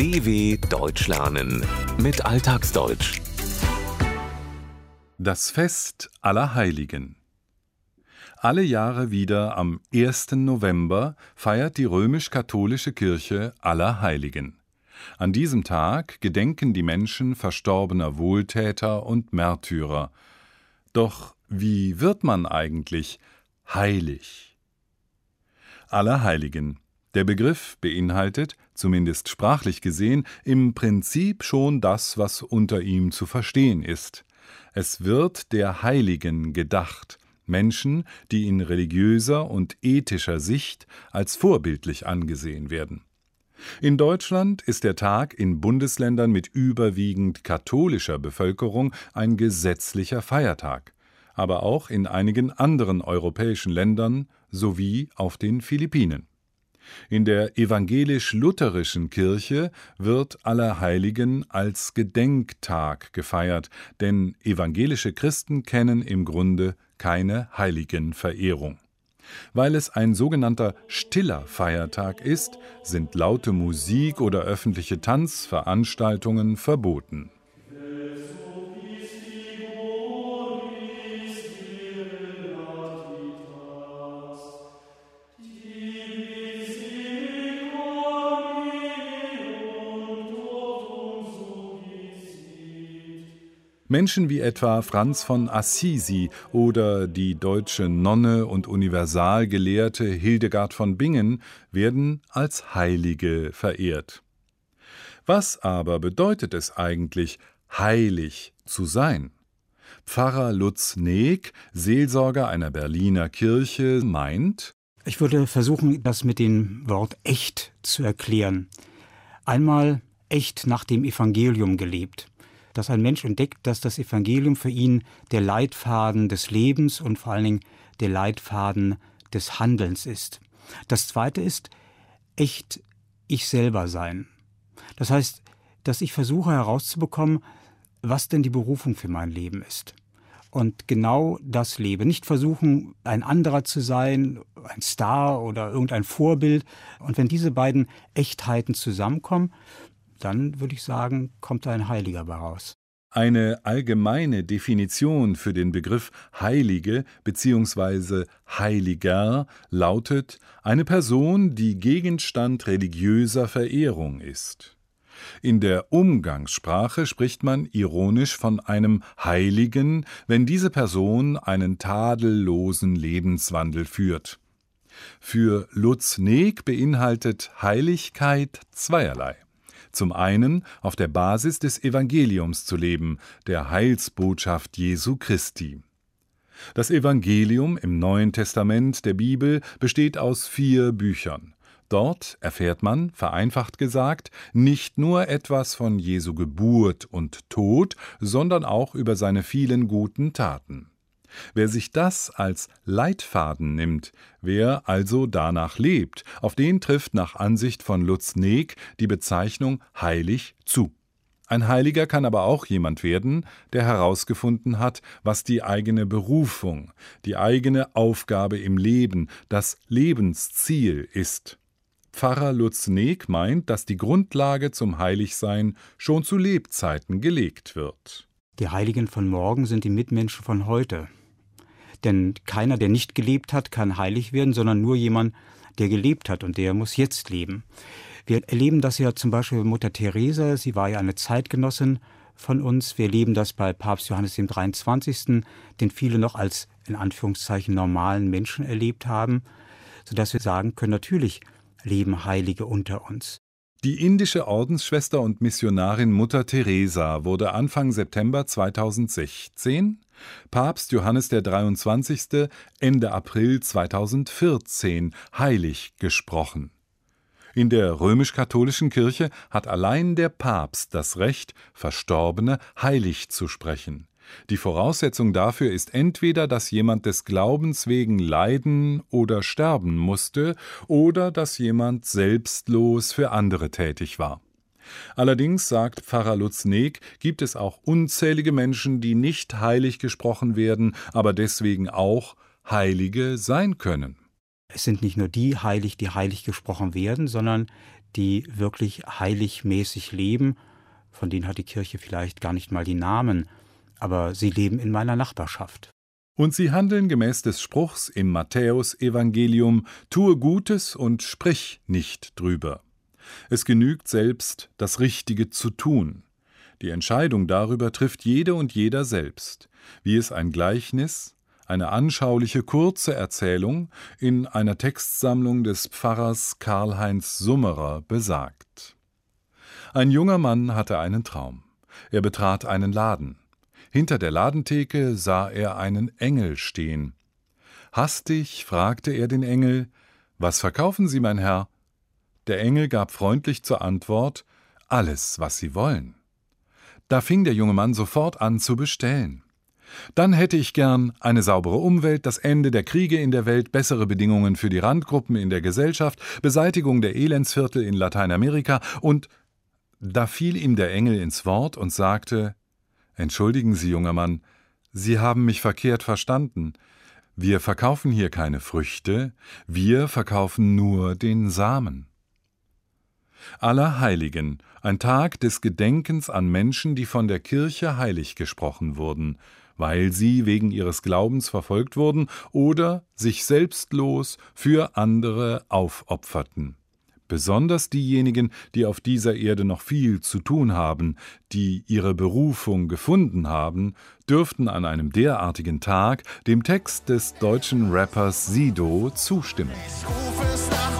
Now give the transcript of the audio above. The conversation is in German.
DW Deutsch lernen mit Alltagsdeutsch. Das Fest aller Heiligen. Alle Jahre wieder am 1. November feiert die römisch-katholische Kirche aller Heiligen. An diesem Tag gedenken die Menschen verstorbener Wohltäter und Märtyrer. Doch wie wird man eigentlich heilig? Allerheiligen. Der Begriff beinhaltet, zumindest sprachlich gesehen, im Prinzip schon das, was unter ihm zu verstehen ist. Es wird der Heiligen gedacht, Menschen, die in religiöser und ethischer Sicht als vorbildlich angesehen werden. In Deutschland ist der Tag in Bundesländern mit überwiegend katholischer Bevölkerung ein gesetzlicher Feiertag, aber auch in einigen anderen europäischen Ländern sowie auf den Philippinen. In der evangelisch-lutherischen Kirche wird Allerheiligen als Gedenktag gefeiert, denn evangelische Christen kennen im Grunde keine Heiligenverehrung. Weil es ein sogenannter stiller Feiertag ist, sind laute Musik oder öffentliche Tanzveranstaltungen verboten. Menschen wie etwa Franz von Assisi oder die deutsche Nonne und Universalgelehrte Hildegard von Bingen werden als Heilige verehrt. Was aber bedeutet es eigentlich, heilig zu sein? Pfarrer Lutz Neek, Seelsorger einer Berliner Kirche, meint, ich würde versuchen, das mit dem Wort echt zu erklären. Einmal echt nach dem Evangelium gelebt dass ein Mensch entdeckt, dass das Evangelium für ihn der Leitfaden des Lebens und vor allen Dingen der Leitfaden des Handelns ist. Das Zweite ist echt ich selber sein. Das heißt, dass ich versuche herauszubekommen, was denn die Berufung für mein Leben ist. Und genau das lebe. Nicht versuchen, ein anderer zu sein, ein Star oder irgendein Vorbild. Und wenn diese beiden Echtheiten zusammenkommen, dann würde ich sagen, kommt da ein Heiliger bei raus. Eine allgemeine Definition für den Begriff Heilige bzw. Heiliger lautet eine Person, die Gegenstand religiöser Verehrung ist. In der Umgangssprache spricht man ironisch von einem Heiligen, wenn diese Person einen tadellosen Lebenswandel führt. Für Lutz Neek beinhaltet Heiligkeit zweierlei. Zum einen auf der Basis des Evangeliums zu leben, der Heilsbotschaft Jesu Christi. Das Evangelium im Neuen Testament der Bibel besteht aus vier Büchern. Dort erfährt man, vereinfacht gesagt, nicht nur etwas von Jesu Geburt und Tod, sondern auch über seine vielen guten Taten. Wer sich das als Leitfaden nimmt, wer also danach lebt, auf den trifft nach Ansicht von Lutz Neek die Bezeichnung heilig zu. Ein Heiliger kann aber auch jemand werden, der herausgefunden hat, was die eigene Berufung, die eigene Aufgabe im Leben, das Lebensziel ist. Pfarrer Lutz Neek meint, dass die Grundlage zum Heiligsein schon zu Lebzeiten gelegt wird. Die Heiligen von morgen sind die Mitmenschen von heute. Denn keiner, der nicht gelebt hat, kann heilig werden, sondern nur jemand, der gelebt hat und der muss jetzt leben. Wir erleben das ja zum Beispiel bei Mutter Teresa, sie war ja eine Zeitgenossin von uns. Wir erleben das bei Papst Johannes dem 23., den viele noch als in Anführungszeichen normalen Menschen erlebt haben, sodass wir sagen können, natürlich leben Heilige unter uns. Die indische Ordensschwester und Missionarin Mutter Teresa wurde Anfang September 2016, Papst Johannes der 23. Ende April 2014 heilig gesprochen. In der römisch-katholischen Kirche hat allein der Papst das Recht, Verstorbene heilig zu sprechen. Die Voraussetzung dafür ist entweder, dass jemand des Glaubens wegen leiden oder sterben musste, oder dass jemand selbstlos für andere tätig war. Allerdings, sagt Pfarrer Lutz Neek, gibt es auch unzählige Menschen, die nicht heilig gesprochen werden, aber deswegen auch Heilige sein können. Es sind nicht nur die heilig, die heilig gesprochen werden, sondern die wirklich heiligmäßig leben. Von denen hat die Kirche vielleicht gar nicht mal die Namen, aber sie leben in meiner Nachbarschaft. Und sie handeln gemäß des Spruchs im Matthäusevangelium: Tue Gutes und sprich nicht drüber. Es genügt selbst, das Richtige zu tun. Die Entscheidung darüber trifft jede und jeder selbst, wie es ein Gleichnis, eine anschauliche kurze Erzählung in einer Textsammlung des Pfarrers Karl-Heinz Summerer besagt. Ein junger Mann hatte einen Traum. Er betrat einen Laden. Hinter der Ladentheke sah er einen Engel stehen. Hastig fragte er den Engel Was verkaufen Sie, mein Herr? Der Engel gab freundlich zur Antwort Alles, was Sie wollen. Da fing der junge Mann sofort an zu bestellen. Dann hätte ich gern eine saubere Umwelt, das Ende der Kriege in der Welt, bessere Bedingungen für die Randgruppen in der Gesellschaft, Beseitigung der Elendsviertel in Lateinamerika und da fiel ihm der Engel ins Wort und sagte Entschuldigen Sie, junger Mann, Sie haben mich verkehrt verstanden. Wir verkaufen hier keine Früchte, wir verkaufen nur den Samen. Allerheiligen, ein Tag des Gedenkens an Menschen, die von der Kirche heilig gesprochen wurden, weil sie wegen ihres Glaubens verfolgt wurden oder sich selbstlos für andere aufopferten. Besonders diejenigen, die auf dieser Erde noch viel zu tun haben, die ihre Berufung gefunden haben, dürften an einem derartigen Tag dem Text des deutschen Rappers Sido zustimmen. Ich rufe es nach